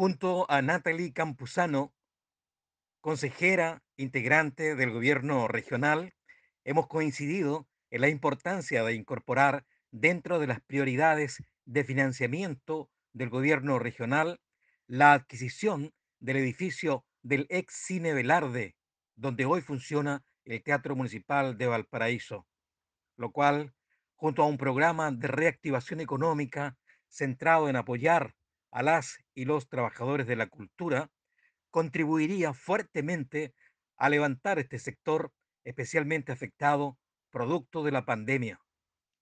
Junto a Natalie Campuzano, consejera integrante del gobierno regional, hemos coincidido en la importancia de incorporar dentro de las prioridades de financiamiento del gobierno regional la adquisición del edificio del ex Cine Velarde, donde hoy funciona el Teatro Municipal de Valparaíso, lo cual, junto a un programa de reactivación económica centrado en apoyar a las y los trabajadores de la cultura, contribuiría fuertemente a levantar este sector especialmente afectado producto de la pandemia.